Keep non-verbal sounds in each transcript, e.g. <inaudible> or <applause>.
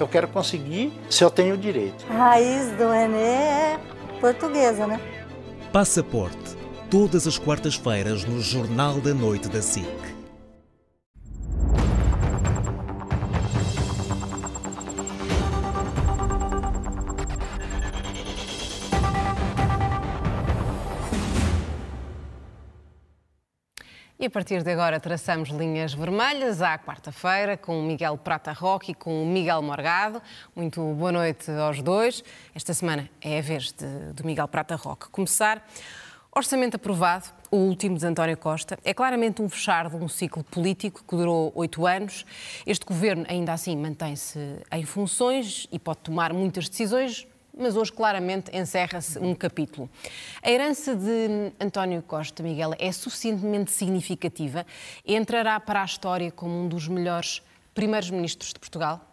Eu quero conseguir se eu tenho direito. A raiz do René é portuguesa, né? Passaporte. Todas as quartas-feiras no Jornal da Noite da SIC. A partir de agora traçamos linhas vermelhas à quarta-feira com o Miguel Prata Roque e com o Miguel Morgado. Muito boa noite aos dois. Esta semana é a vez de, do Miguel Prata Roque começar. Orçamento aprovado, o último de António Costa, é claramente um fechar de um ciclo político que durou oito anos. Este governo, ainda assim, mantém-se em funções e pode tomar muitas decisões, mas hoje claramente encerra-se um capítulo. A herança de António Costa, Miguel, é suficientemente significativa e entrará para a história como um dos melhores primeiros ministros de Portugal?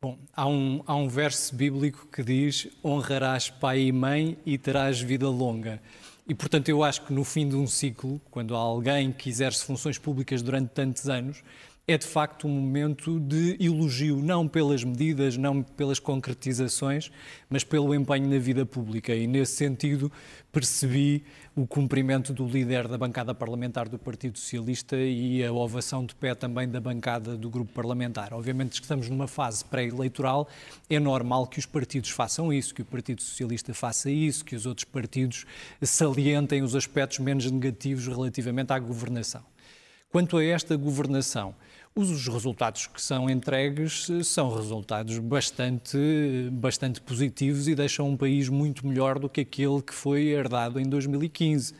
Bom, há um, há um verso bíblico que diz: honrarás pai e mãe e terás vida longa. E, portanto, eu acho que no fim de um ciclo, quando alguém que exerce funções públicas durante tantos anos, é de facto um momento de elogio, não pelas medidas, não pelas concretizações, mas pelo empenho na vida pública. E nesse sentido percebi o cumprimento do líder da bancada parlamentar do Partido Socialista e a ovação de pé também da bancada do grupo parlamentar. Obviamente que estamos numa fase pré-eleitoral, é normal que os partidos façam isso, que o Partido Socialista faça isso, que os outros partidos salientem os aspectos menos negativos relativamente à governação. Quanto a esta governação, os resultados que são entregues eh, são resultados bastante, bastante positivos e deixam um país muito melhor do que aquele que foi herdado em 2015.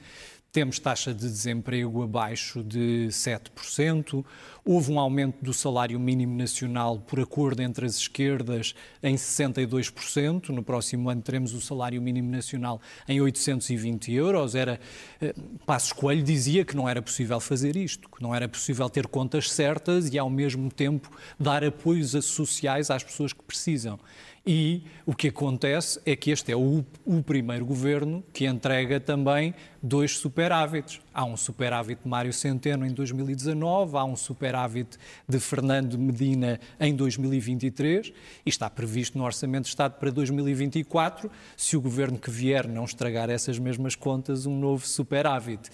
Temos taxa de desemprego abaixo de 7%, houve um aumento do salário mínimo nacional por acordo entre as esquerdas em 62%. No próximo ano teremos o salário mínimo nacional em 820 euros. Era, eh, Passos Coelho dizia que não era possível fazer isto, que não era possível ter contas certas e ao mesmo tempo dar apoios sociais às pessoas que precisam. E o que acontece é que este é o, o, primeiro governo que entrega também dois superávites. Há um superávit de Mário Centeno em 2019, há um superávit de Fernando Medina em 2023 e está previsto no Orçamento de Estado para 2024, se o governo que vier não estragar essas mesmas contas, um novo superávit.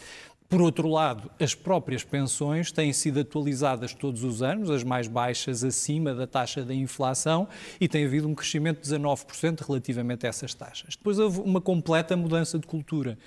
Por outro lado, as próprias pensões têm sido atualizadas todos os anos, as mais baixas acima da taxa da inflação, e tem havido um crescimento de 19% relativamente a essas taxas. Depois houve uma completa mudança de cultura,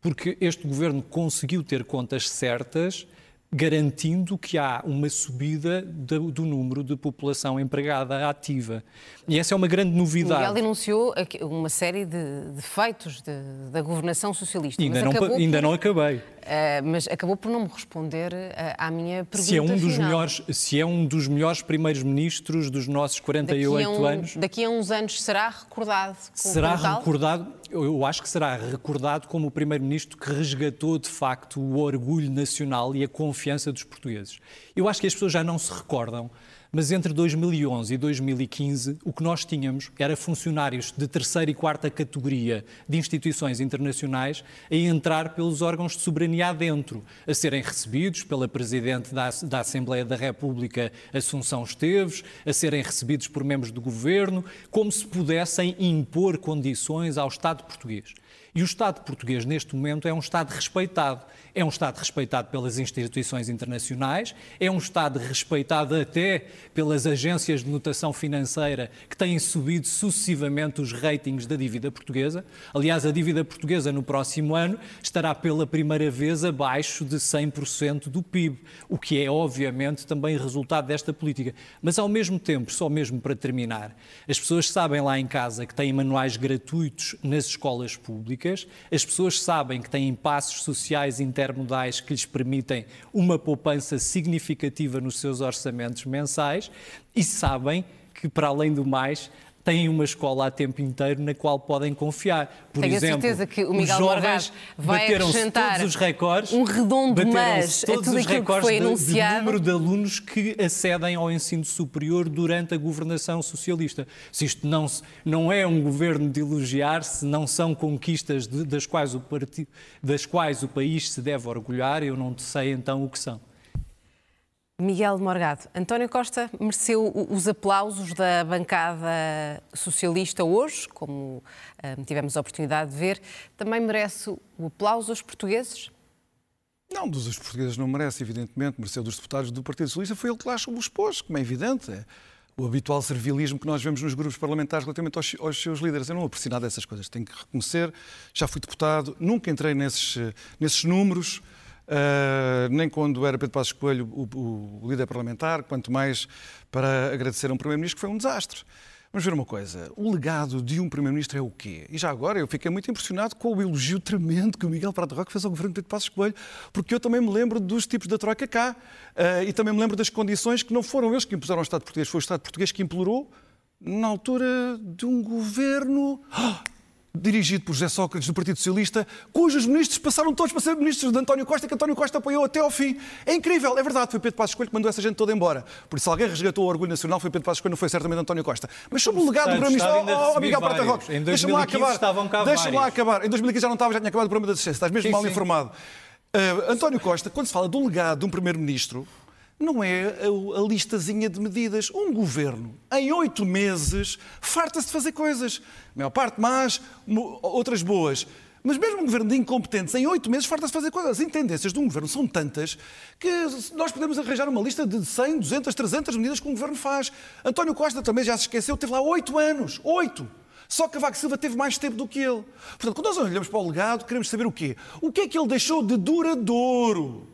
porque este governo conseguiu ter contas certas garantindo que há uma subida do, do, número de população empregada ativa. E essa é uma grande novidade. Miguel denunciou uma série de defeitos de, da governação socialista. Ainda, não, ainda por, não acabei. Uh, mas acabou por não me responder uh, à minha pergunta se é um dos final. melhores Se é um dos melhores primeiros ministros dos nossos 48 daqui um, anos... Daqui a uns anos será recordado Será recordado, eu acho que será recordado como o primeiro-ministro que resgatou de facto o orgulho nacional e a confiança dos portugueses. Eu acho que as pessoas já não se recordam mas entre 2011 e 2015, o que nós tínhamos era funcionários de terceira e quarta categoria de instituições internacionais a entrar pelos órgãos de soberania adentro, a serem recebidos pela Presidente da, da Assembleia da República, Assunção Esteves, a serem recebidos por membros do governo, como se pudessem impor condições ao Estado português. E o Estado português, neste momento, é um Estado respeitado. É um Estado respeitado pelas instituições internacionais, é um Estado respeitado até pelas agências de notação financeira que têm subido sucessivamente os ratings da dívida portuguesa. Aliás, a dívida portuguesa no próximo ano estará pela primeira vez abaixo de 100% do PIB, o que é, obviamente, também resultado desta política. Mas, ao mesmo tempo, só mesmo para terminar, as pessoas sabem lá em casa que têm manuais gratuitos nas escolas públicas, as pessoas sabem que têm passos sociais intermodais que lhes permitem uma poupança significativa nos seus orçamentos mensais e sabem que, para além do mais, têm uma escola a tempo inteiro na qual podem confiar. Por Tenho exemplo, a certeza que o Miguel Morgado vai acrescentar todos os recordes, um redondo mas a todos tudo os aquilo que recordes foi de- enunciado. de número de alunos que acedem ao ensino superior durante a governação socialista. Se isto não, não é um governo de elogiar, se não são conquistas de- das, quais o parti- das quais o país se deve orgulhar, eu não sei então o que são. Miguel Morgado, António Costa mereceu os aplausos da bancada socialista hoje, como ah, tivemos a oportunidade de ver. Também merece o aplauso aos portugueses? Não, dos os portugueses não merece, evidentemente, mereceu dos deputados do Partido Socialista, foi ele que lá o expôs, como é evidente. É o habitual servilismo que nós vemos nos grupos parlamentares relativamente aos, aos seus líderes. Eu não aprecio nada dessas coisas, tenho que reconhecer. Já fui deputado, nunca entrei nesses, eh, nesses números, eh, nem quando era Pedro Passos Coelho o, o líder parlamentar, quanto mais para agradecer a um Primeiro-Ministro que foi um desastre. Vamos ver uma coisa, o legado de um Primeiro-Ministro é o quê? E já agora eu fiquei muito impressionado com o elogio tremendo que o Miguel Prata Roque fez ao governo de Pedro Passos Coelho, porque eu também me lembro dos tipos da Troika cá eh, e também me lembro das condições que não foram eles que impuseram ao Estado português, foi o Estado português que implorou na altura de um governo ah, dirigido por José Sócrates do Partido Socialista, cujos ministros passaram todos para ser ministros de António Costa, que António Costa apoiou até ao fim. É incrível, é verdade, foi Pedro Passos Coelho que mandou essa gente toda embora. Por isso, se alguém resgatou o orgulho nacional, foi Pedro Passos Coelho, não foi certamente António Costa. Mas sobre o legado do Primeiro-Ministro, oh, oh, Miguel Prata. Roque, deixa-me lá 2015 acabar. Deixa-me lá acabar. Em 2015 já não estava, já tinha acabado o problema da ciência, estás mesmo Sim, mal sim. informado. Uh, António Costa, quando se fala do legado de um Primeiro-Ministro, não é a, listazinha de medidas. Um governo, em oito meses, farta-se de fazer coisas. A maior parte más, outras boas. Mas mesmo um governo de incompetentes, em oito meses, farta-se fazer coisas. As intendências de um governo são tantas que nós podemos arranjar uma lista de 100, 200, 300 medidas que um governo faz. António Costa também já se esqueceu, teve lá oito anos. Oito! Só que Cavaco Silva teve mais tempo do que ele. Portanto, quando nós olhamos para o legado, queremos saber o quê? O que é que ele deixou de duradouro?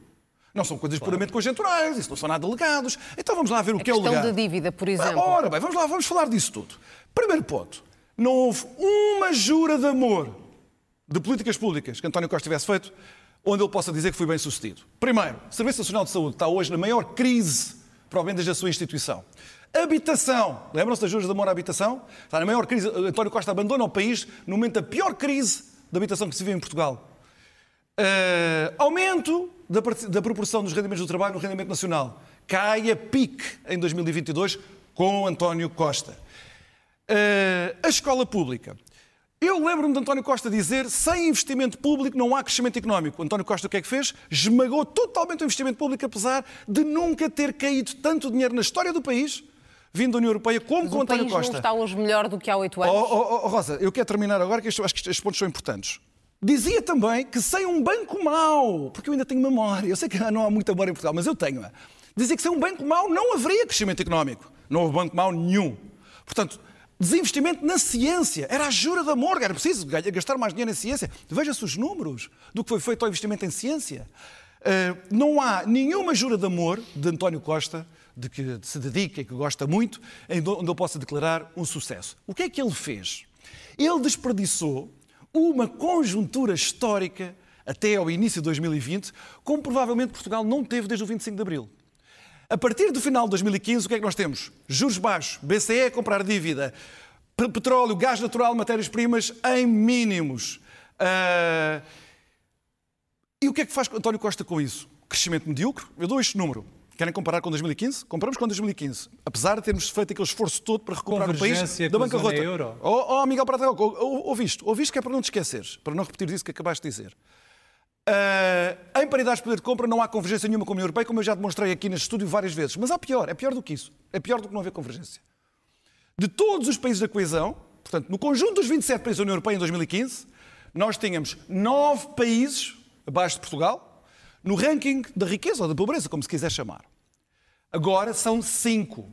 Não são coisas puramente conjunturais, isso não são nada legados. Então vamos lá ver o A que é o questão legado. da dívida, por exemplo. Ora bem, vamos lá, vamos falar disso tudo. Primeiro ponto. Não houve uma jura de amor de políticas públicas que António Costa tivesse feito onde ele possa dizer que foi bem sucedido. Primeiro, o Serviço Nacional de Saúde está hoje na maior crise provavelmente desde a sua instituição. Habitação. Lembram-se das juras de amor à habitação? Está na maior crise. António Costa abandona o país no momento da pior crise de habitação que se vive em Portugal. Uh, aumento da, da proporção dos rendimentos do trabalho no rendimento nacional. Cai a pique em 2022 com António Costa. Uh, a escola pública. Eu lembro-me de António Costa dizer sem investimento público não há crescimento económico. António Costa o que é que fez? Esmagou totalmente o investimento público, apesar de nunca ter caído tanto dinheiro na história do país, vindo da União Europeia, como Mas com o António país Costa. não está hoje melhor do que há oito Oh, anos. oh, oh, Rosa, eu quero terminar agora, que isto- acho que estes pontos são importantes. Dizia também que sem um banco mau, porque eu ainda tenho memória, eu sei que não há muita memória em Portugal, mas eu tenho. Dizia que sem um banco mau não haveria crescimento económico. Não houve banco mau nenhum. Portanto, desinvestimento na ciência. Era a jura de amor, era preciso gastar mais dinheiro em ciência. Veja-se os números do que foi feito ao investimento em ciência. Uh, não há nenhuma jura de amor de António Costa, de que se dedica e que gosta muito, onde ele possa declarar um sucesso. O que é que ele fez? Ele desperdiçou uma conjuntura histórica até ao início de 2020, como provavelmente Portugal não teve desde o 25 de Abril. A partir do final de 2015, o que é que nós temos? Juros baixos, BCE a comprar dívida, pe- petróleo, gás natural, matérias-primas em mínimos. Ah, E o que é que faz António Costa com isso? Crescimento medíocre? Eu dou este número. Querem comparar com 2015? Comparamos com 2015. Apesar de termos feito aquele esforço todo para recuperar o país da bancarrota. euro. Oh, oh, Miguel Prata, Roca, ou- ou- ouviste? Ouviste que é para não te esqueceres, para não repetir isso que acabaste de dizer. Ah, em paridade de poder de compra não há convergência nenhuma com a União Europeia, como eu já demonstrei aqui neste estúdio várias vezes. Mas há pior, é pior do que isso. É pior do que não haver convergência. De todos os países da coesão, portanto, no conjunto dos 27 países da União Europeia em 2015, nós tínhamos nove países abaixo de Portugal, no ranking da riqueza ou da pobreza, como se quiser chamar. Agora são cinco.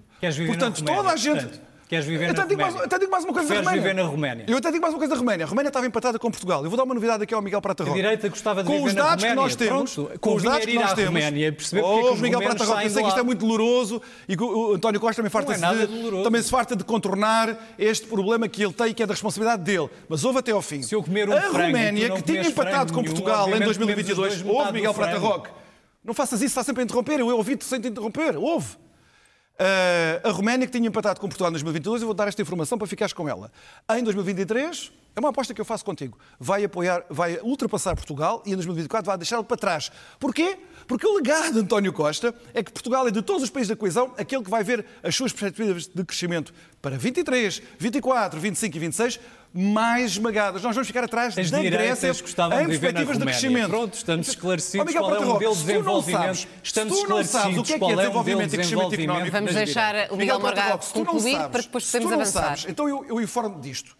Portanto, toda a gente. portanto, queres viver eu na até digo, mais, Roménia. até digo mais uma coisa Preferes da Roménia. viver na Roménia. Eu até digo mais uma coisa da Roménia. A Roménia estava empatada com Portugal. Eu vou dar uma novidade aqui ao Miguel Prata A Roca. direita gostava de com viver os na dados que Roménia. nós temos, Pronto, com os dados que nós temos. Roménia perceber porque é que Oh, os Miguel Prata Roca, eu sei que isto é muito doloroso e que o António Costa também farta-se é de, também se farta de contornar este problema que ele tem e que é da responsabilidade dele. Mas houve até ao fim. Se eu comer um a Roménia, que tinha empatado com Portugal em obviamente 2022, comemos os dois houve Miguel Prata. Roque. Não faças isso, está sempre a interromper. Eu ouvi-te sem te interromper. Houve. Uh, a Roménia, que tinha empatado com Portugal em 2022, eu vou dar esta informação para ficares com ela. Em 2023, é uma aposta que eu faço contigo. Vai apoiar, vai ultrapassar Portugal e em 2024 vai deixá-lo para trás. Porquê? Porque o legado de António Costa é que Portugal é de todos os países da coesão aquele que vai ver as suas perspectivas de crescimento para 23, 24, 25 e 26 mais esmagadas. Nós vamos ficar atrás As da Grécia em perspectivas de crescimento. Pronto, estamos esclarecidos Oh, qual é o Patarroque, modelo de se tu não desenvolvimento. sabes- Estamos sabes o esclarecidos que é que é é o desenvolvimento de e crescimento económico Vamos deixar o Miguel Morgado concluir sabes- para depois podermos avançar. sabes, então eu, eu informo disto.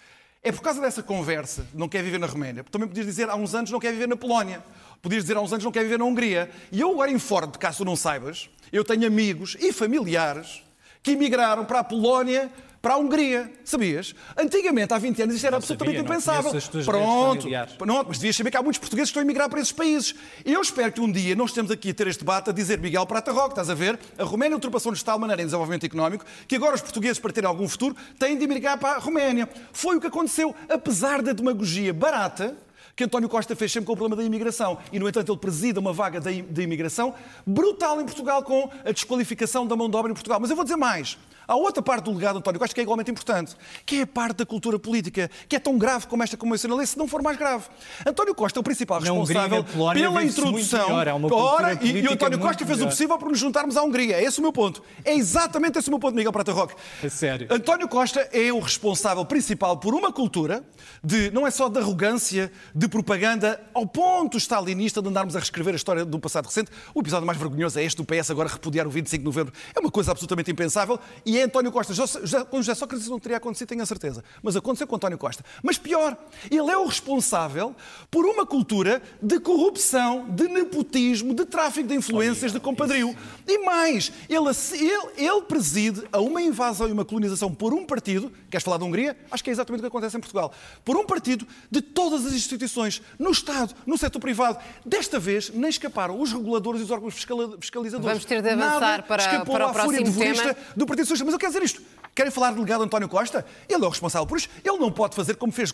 É por causa dessa conversa, não quer viver na Roménia. Também podias dizer há uns anos não quer viver na Polónia. Podias dizer há uns anos não quer viver na Hungria. E eu agora informo-te, caso tu não saibas, eu tenho amigos e familiares que emigraram para a Polónia, para a Hungria. Sabias? Antigamente, há 20 anos, isto era Não absolutamente sabia, impensável. Pronto. Pronto, mas devias saber que há muitos portugueses que estão a emigrar para esses países. Eu espero que um dia nós estemos aqui a ter este debate a dizer Miguel Prata Roque, estás a ver? A Roménia ultrapassou-nos de tal maneira em desenvolvimento económico que agora os portugueses, para terem algum futuro, têm de emigrar para a Roménia. Foi o que aconteceu, apesar da demagogia barata que António Costa fez sempre com o problema da imigração. E, no entanto, ele presida uma vaga de imigração brutal em Portugal com a desqualificação da mão de obra em Portugal. Mas eu vou dizer mais. Há outra parte do legado de António Costa que é igualmente importante, que é a parte da cultura política, que é tão grave como esta como eu se não for mais grave. António Costa é o principal Hungria responsável Polónia pela introdução. melhor, Ora, e, e António Costa fez o possível para nos juntarmos à Hungria. É esse o meu ponto. É exatamente esse o meu ponto, Miguel Prata Roque. A sério. António Costa é o responsável principal por uma cultura de, não é só de arrogância, de propaganda, ao ponto stalinista de andarmos a reescrever a história do passado recente. O episódio mais vergonhoso é este do PS agora repudiar o 25 de novembro. É uma coisa absolutamente impensável e é António Costa. Já, já, com José Sócrates não teria acontecido, tenho a certeza. Mas aconteceu com António Costa. Mas pior, ele é o responsável por uma cultura de corrupção, de nepotismo, de tráfico de influências, de compadrio. E mais, ele, ele, ele preside a uma invasão e uma colonização por um partido, queres falar da Hungria? Acho que é exatamente o que acontece em Portugal. Por um partido de todas as instituições, no Estado, no setor privado. Desta vez, nem escaparam os reguladores e os órgãos fiscalizadores. Vamos ter de avançar Nada para- escapou para o à fúria tema. do Partido Socialista. Mas eu quero dizer isto. Querem falar do delegado António Costa? Ele é o responsável por isto. Ele não pode fazer como fez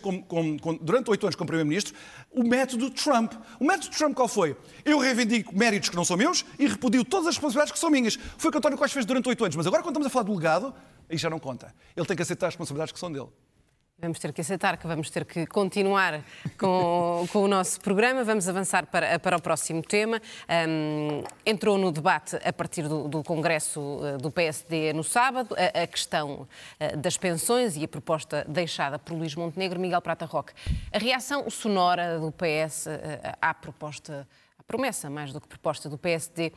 durante oito anos como Primeiro-Ministro o método Trump. O método Trump qual foi? Eu reivindico méritos que não são meus e repudio todas as responsabilidades que são minhas. Foi o que António Costa fez durante oito anos. Mas agora, quando estamos a falar do legado, aí já não conta. Ele tem que aceitar as responsabilidades que são dele. Vamos ter que aceitar que vamos ter que continuar com, <laughs> com o nosso programa. Vamos avançar para, para o próximo tema. Hum, entrou no debate a partir do, do Congresso eh, do PSD no sábado a, a questão eh, das pensões e a proposta deixada por Luís Montenegro Miguel Prata Roque. A reação sonora do PS eh, à proposta, à promessa mais do que proposta do PSD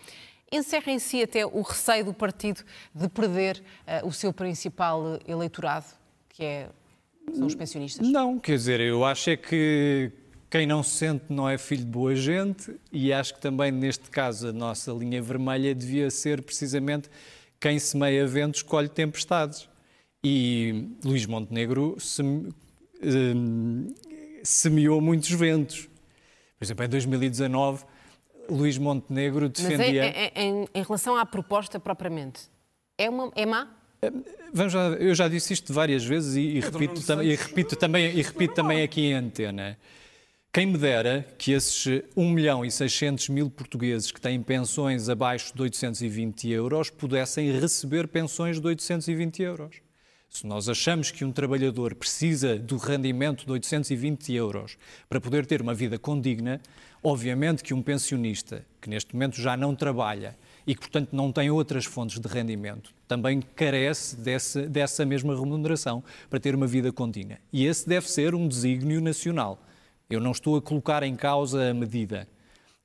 encerra em si até o receio do partido de perder eh, o seu principal eleitorado, que é são os pensionistas? Não, quer dizer, eu acho é que quem não se sente não é filho de boa gente e acho que também neste caso a nossa linha vermelha devia ser precisamente quem semeia ventos colhe tempestades. E Luís Montenegro seme- hum, semeou muitos ventos. Por exemplo, em 2019, Luís Montenegro Mas é- defendia. é- é- em, em relação à proposta propriamente, é, uma, é má? Vamos lá, eu já disse isto várias vezes e, e repito, tam- e repito também, e repito também aqui em antena. Quem me dera que esses 1 milhão e 600 mil portugueses que têm pensões abaixo de 820 euros pudessem receber pensões de 820 euros. Se nós achamos que um trabalhador precisa do rendimento de 820 euros para poder ter uma vida condigna, obviamente que um pensionista que neste momento já não trabalha e que, portanto, não tem outras fontes de rendimento, também carece dessa, dessa mesma remuneração para ter uma vida condigna. E esse deve ser um desígnio nacional. Eu não estou a colocar em causa a medida.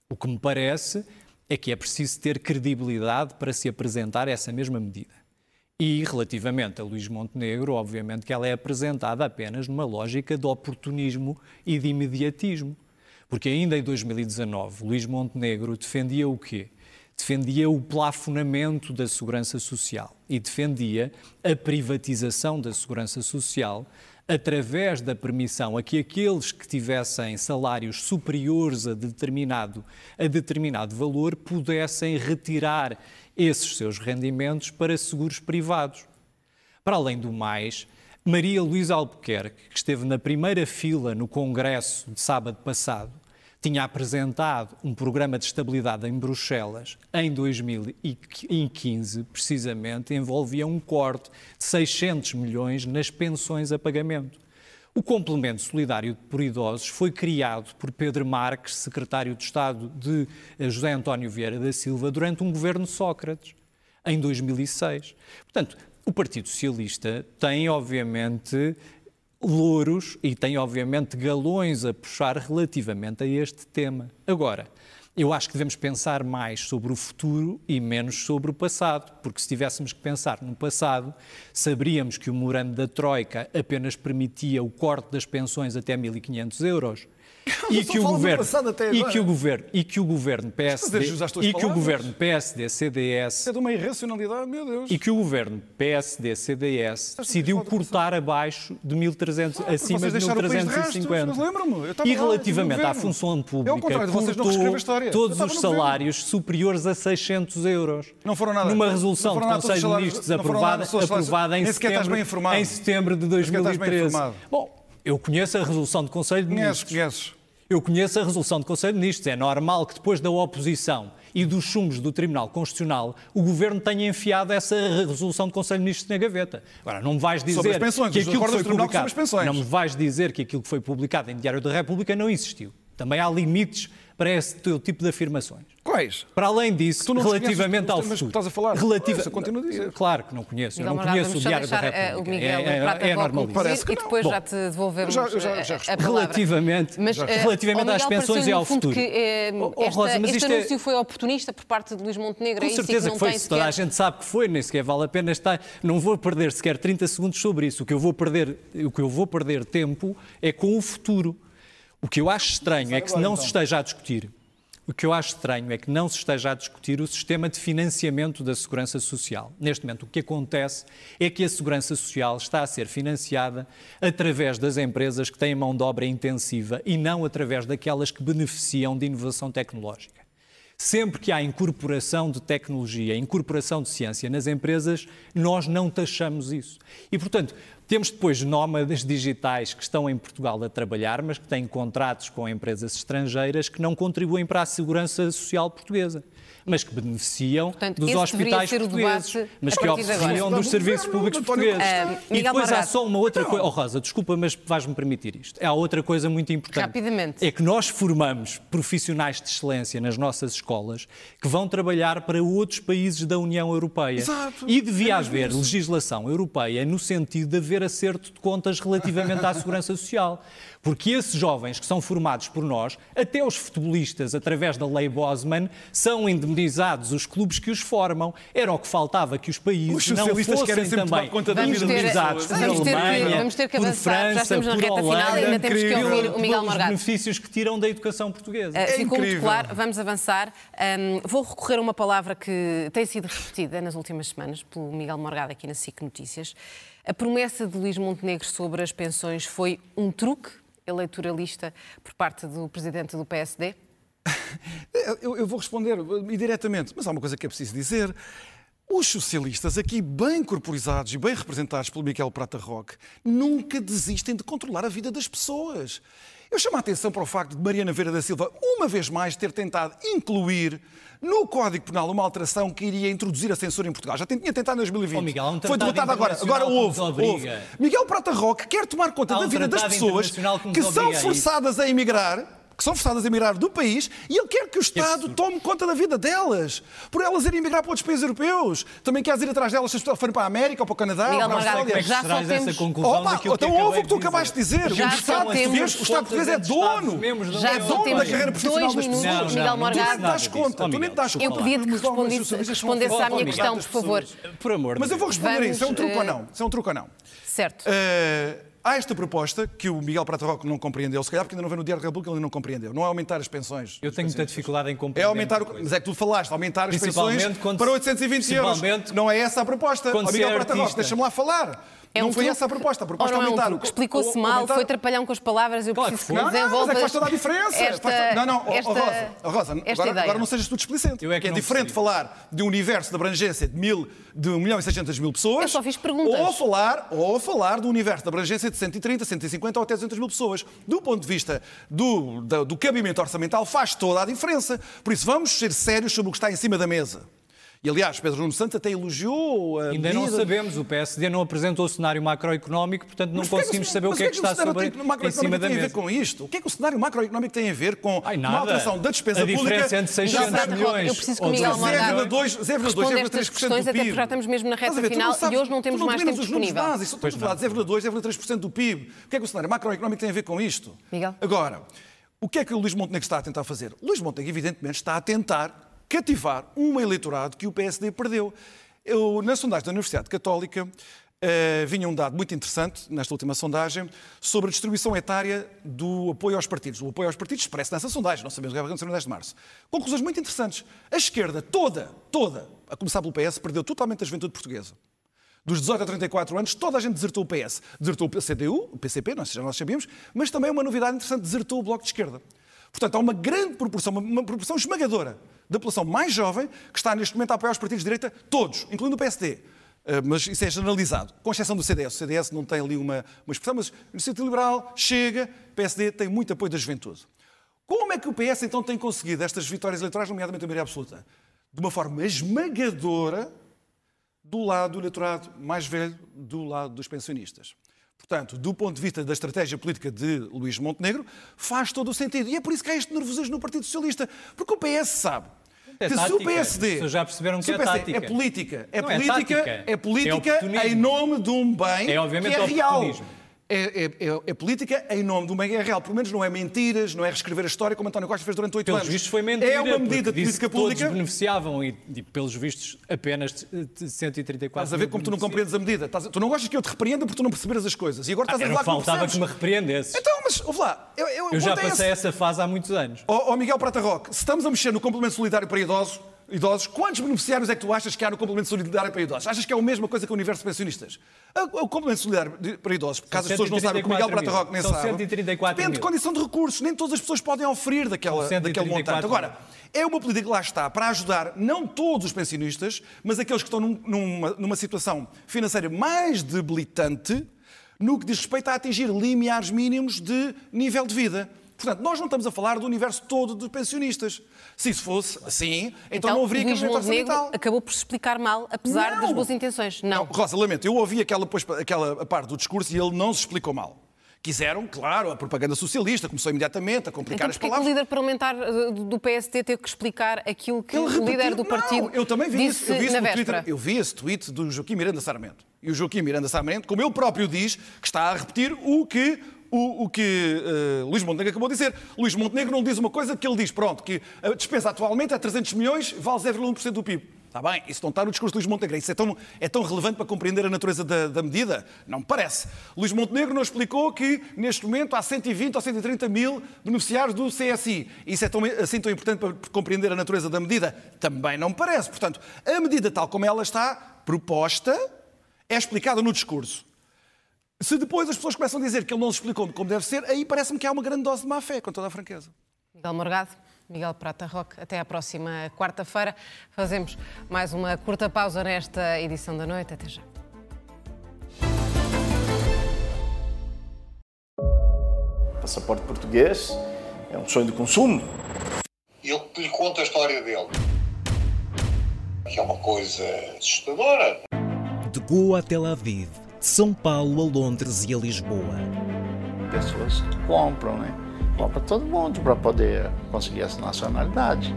O que me parece é que é preciso ter credibilidade para se apresentar essa mesma medida. E relativamente a Luís Montenegro, obviamente que ela é apresentada apenas numa lógica de oportunismo e de imediatismo. Porque ainda em 2019, Luís Montenegro defendia o quê? Defendia o plafonamento da segurança social e defendia a privatização da segurança social através da permissão a que aqueles que tivessem salários superiores a determinado, a determinado valor pudessem retirar esses seus rendimentos para seguros privados. Para além do mais, Maria Luísa Albuquerque, que esteve na primeira fila no Congresso de sábado passado, tinha apresentado um programa de estabilidade em Bruxelas em 2015, precisamente, envolvia um corte de 600 milhões nas pensões a pagamento. O complemento solidário por idosos foi criado por Pedro Marques, secretário de Estado de eh, José António Vieira da Silva, durante um governo Sócrates, em 2006. Portanto, o Partido Socialista tem, obviamente, louros e tem, obviamente, galões a puxar relativamente a este tema. Agora, eu acho que devemos pensar mais sobre o futuro e menos sobre o passado, porque se tivéssemos que pensar no passado, saberíamos que o morando da Troika apenas permitia o corte das pensões até 1.500 euros. E que, o governo, e que o governo e que o governo PSD e que o governo PSD CDS é de uma irracionalidade, meu Deus. E que o governo PSD CDS decidiu cortar abaixo de 1300 ah, acima de 1350. E relativamente à função pública, é cortou todos os salários superiores a 600 euros. Não foram nada. Numa resolução do Conselho de Ministros aprovada, aprovada em setembro, em setembro de 2013. Bom, eu conheço a resolução do Conselho de Ministros. Conheces, conheces. Eu conheço a resolução do Conselho de Ministros. É normal que depois da oposição e dos chumos do Tribunal Constitucional, o Governo tenha enfiado essa resolução do Conselho de Ministros na gaveta. Agora, não me vais dizer pensões, que aquilo que foi publicado, não me vais dizer que aquilo que foi publicado em Diário da República não existiu. Também há limites para esse teu tipo de afirmações. Quais? Para além disso, relativamente ao futuro. estás a falar? Relativa... Isso, continuo a dizer. Claro que não conheço. Não, não conheço o Diário da eh, República. O Miguel é, é, é normal. Parece que e depois Bom, já te devolvemos já, já, já a, a Relativamente, mas, relativamente às pensões e ao futuro. Que, eh, oh, esta, Rosa, mas este anúncio é... foi oportunista por parte de Luís Montenegro. Com é certeza que, que foi. Se toda a gente sabe que foi, nem sequer vale a pena estar. Não vou perder sequer 30 segundos sobre isso. O que eu vou perder, o que eu vou perder tempo é com o futuro. O que eu acho estranho é que não se então. esteja a discutir o que eu acho estranho é que não se esteja a discutir o sistema de financiamento da segurança social. Neste momento, o que acontece é que a segurança social está a ser financiada através das empresas que têm mão de obra intensiva e não através daquelas que beneficiam de inovação tecnológica. Sempre que há incorporação de tecnologia, incorporação de ciência nas empresas, nós não taxamos isso. E, portanto, temos depois nómadas digitais que estão em Portugal a trabalhar, mas que têm contratos com empresas estrangeiras que não contribuem para a segurança social portuguesa mas que beneficiam Portanto, dos hospitais portugueses, mas que beneficiam dos serviços públicos portugueses. Uh, e depois há só uma outra coisa. Oh, Rosa, desculpa, mas vais-me permitir isto. Há outra coisa muito importante. Rapidamente. É que nós formamos profissionais de excelência nas nossas escolas que vão trabalhar para outros países da União Europeia. Exato. E devia é haver isso. legislação europeia no sentido de haver acerto de contas relativamente à segurança social. Porque esses jovens que são formados por nós, até os futebolistas, através da lei Bosman, são indemnizados os clubes que os formam. Era o que faltava que os países os não fossem também conta da vida indemnizados por Alemanha, vamos ter que avançar. por França, já estamos na por reta Holanda, final, ainda temos que ouvir o Miguel Morgado. os benefícios que tiram da educação portuguesa. É ficou muito claro, vamos avançar. Um, vou recorrer a uma palavra que tem sido repetida nas últimas semanas pelo Miguel Morgado aqui na SIC Notícias. A promessa de Luís Montenegro sobre as pensões foi um truque eleitoralista por parte do presidente do PSD? <laughs> Eu, eu vou responder diretamente, mas há uma coisa que é preciso dizer. Os socialistas, aqui bem corporizados e bem representados pelo Miquel Prata Roque, nunca desistem de controlar a vida das pessoas. Eu chamo a atenção para o facto de Mariana Vera da Silva, uma vez mais, ter tentado incluir no Código Penal uma alteração que iria introduzir a censura em Portugal. Já tinha tentado em 2020. Oh, Miguel, um Foi derrotado agora. Agora houve, houve. Miguel Prata Roque quer tomar conta da vida das pessoas que, que são forçadas a emigrar que são forçadas a emigrar do país e ele quer que o Estado tome conta da vida delas, por elas irem emigrar para outros países europeus. Também queres ir atrás delas se forem para a América ou para o Canadá Miguel ou para a Austrália. Já só temos... essa conclusão Opa, então ouve o que tu acabaste de dizer. Já o Estado português, o Estado português é dono. Já é dono da carreira profissional das pessoas. Minutos, Miguel Morgado. Tu nem te das conta. Tu nem te das conta. Eu pedi que respondesse à minha questão, por favor. Por amor Mas eu vou responder isso. É um truque ou não? Isso é um truque ou não? Certo. Há esta proposta que o Miguel Prata Roque não compreendeu, se calhar porque ainda não vem no Diário da República, ele não compreendeu. Não é aumentar as pensões. Eu tenho muita dificuldade em compreender. É aumentar, o... mas é que tu falaste, aumentar as pensões quando, para 820 euros. Não é essa a proposta. Ó Miguel Prata Roque, deixa-me lá falar. É não um foi truque. essa a proposta. A proposta é aumentar. Um Explicou-se mal, aumentar... foi trapalhão com as palavras. Eu claro preciso que, que desenvolva. Mas é que faz toda a diferença. Esta. Não, não, esta, Rosa, Rosa agora, agora, não sejas tu displicente. Eu é que é diferente falar de um universo de abrangência de, mil, de 1 milhão e 600 mil pessoas. Eu só fiz perguntas. Ou falar, ou falar do universo de abrangência de 130, 150 ou até 200 mil pessoas. Do ponto de vista do, do, do cabimento orçamental, faz toda a diferença. Por isso, vamos ser sérios sobre o que está em cima da mesa. E, aliás, Pedro Nuno Santos até elogiou a Ainda não medida- sabemos, o PSD não apresentou o cenário macroeconómico, portanto não Mas conseguimos o- saber o mas que é que está sobre, em cima da tem a ver mesa. com isto? O que é que o cenário macroeconómico tem a ver com Ai, uma alteração da despesa A pública? diferença entre 600 Já sabe- milhões Eu preciso que o Miguel 200 Morgado milhões. 0,2, 0,2, responda estas 0,3% questões, até porque já estamos mesmo na reta ver, final não sabes- e hoje não temos tu mais tempo disponível. básicos, só estamos a falar de 0,2, 0,3% do PIB. O que é que o cenário macroeconómico tem a ver com isto? Miguel? Agora, o que é que o Luís Montenegro está a tentar fazer? O Luís Montenegro, evidentemente, está a tentar cativar um eleitorado que o PSD perdeu. Eu, na sondagem da Universidade Católica, eh, vinha um dado muito interessante, nesta última sondagem, sobre a distribuição etária do apoio aos partidos. O apoio aos partidos expresso nessa sondagem, não sabemos o que vai acontecer no 10 de março. Conclusões muito interessantes. A esquerda, toda, toda, a começar pelo PS, perdeu totalmente a juventude portuguesa. Dos 18 a 34 anos, toda a gente desertou o PS. Desertou o CDU, o PCP, nós já nós sabíamos, mas também uma novidade interessante, desertou o Bloco de Esquerda. Portanto, há uma grande proporção, uma proporção esmagadora da população mais jovem que está neste momento a apoiar os partidos de direita, todos, incluindo o PSD. Uh, mas isso é generalizado, com exceção do CDS. O CDS não tem ali uma, uma expressão, mas Iniciativa Liberal, Chega, PSD tem muito apoio da juventude. Como é que o PS então tem conseguido estas vitórias eleitorais, nomeadamente a maioria absoluta? De uma forma esmagadora do lado do eleitorado mais velho, do lado dos pensionistas. Portanto, do ponto de vista da estratégia política de Luís Montenegro, faz todo o sentido. E é por isso que há este nervosismo no Partido Socialista. Porque o PS sabe É que se o tática. PSD. Já perceberam que é tática. É política. É Não é política, tática. é política É em nome de um bem É, obviamente, que é real. É, é- é- é política em nome de um que é real. Pelo menos não é mentiras, não é reescrever a história como António Costa fez durante oito anos. vistos foi mentira. É uma medida de política que todos pública. beneficiavam e, e, pelos vistos, apenas de- de 134 Estás a ver como tu não compreendes a medida. Estás a- Tu não gostas que eu te repreenda porque tu não perceberes as coisas. E agora estás a Era falar que faltava que percebes. me repreendesses. Então, mas, ouve lá. Eu, eu, Eu já passei essa fase há muitos anos. Ó ó, Miguel Prata Roque, se estamos a mexer no complemento solidário para idosos, idosos, quantos beneficiários é que tu achas que há no complemento solidário para idosos? Achas que é a mesma coisa que o universo de pensionistas? O, complemento solidário para idosos, caso as pessoas não sabem, que o Miguel 134 Prata Roque nem. São sabe, 134 depende de condição de recursos. Nem todas as pessoas podem oferir daquela, daquele 134 montante. Agora, é uma política que lá está para ajudar não todos os pensionistas, mas aqueles que estão num- numa, numa situação financeira mais debilitante no que diz respeito a atingir limiares mínimos de nível de vida. Portanto, nós não estamos a falar do universo todo de pensionistas. Se isso fosse assim, então, não haveria Luís Montenegro orçamental. acabou por se explicar mal, apesar Não. das boas intenções. Não. Rosa, lamento, eu ouvi aquela, pois, aquela parte do discurso e ele não se explicou mal. Quiseram, claro, a propaganda socialista começou imediatamente a complicar Então as porquê que o palavras. líder parlamentar uh, do PST teve que explicar aquilo que Ele o líder repetiu- do partido Não, eu também vi disse isso, eu vi isso? Twitter. Eu vi esse tweet do Joaquim Miranda Sarmento. E o Joaquim Miranda Sarmento, como ele próprio diz, que está a repetir o que o, o que eh, Luís Montenegro acabou de dizer. Luís Montenegro não diz uma coisa que ele diz, pronto, que a despesa atualmente é 300 milhões, vale 0,1% do PIB. Está bem, isso não está no discurso de Luís Montenegro. Isso é tão, é tão relevante para compreender a natureza da, da medida? Não me parece. Luís Montenegro não explicou que, neste momento, há 120 ou 130 mil beneficiários do CSI. Isso é tão, assim tão importante para compreender a natureza da medida? Também não me parece. Portanto, a medida tal como ela está proposta é explicada no discurso. Se depois as pessoas começam a dizer que ele não se explicou como deve ser, aí parece-me que há uma grande dose de má fé, com toda a franqueza. Miguel Morgado, Miguel Prata Roque, até à próxima quarta-feira. Fazemos mais uma curta pausa nesta edição da noite. Até já. Passaporte português é um sonho de consumo. E eu lhe conto a história dele. Que é uma coisa assustadora. De Goa a Tel Aviv, de São Paulo a Londres e a Lisboa. Pessoas compram, né? Compra todo mundo para poder conseguir essa nacionalidade.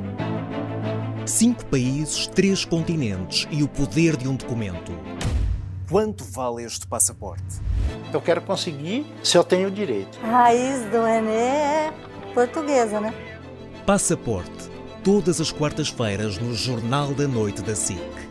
Cinco países, três continentes e o poder de um documento. Quanto vale este passaporte? Eu quero conseguir se eu tenho o direito. A raiz do Renê é portuguesa, né? Passaporte. Todas as quartas-feiras no Jornal da Noite da SIC.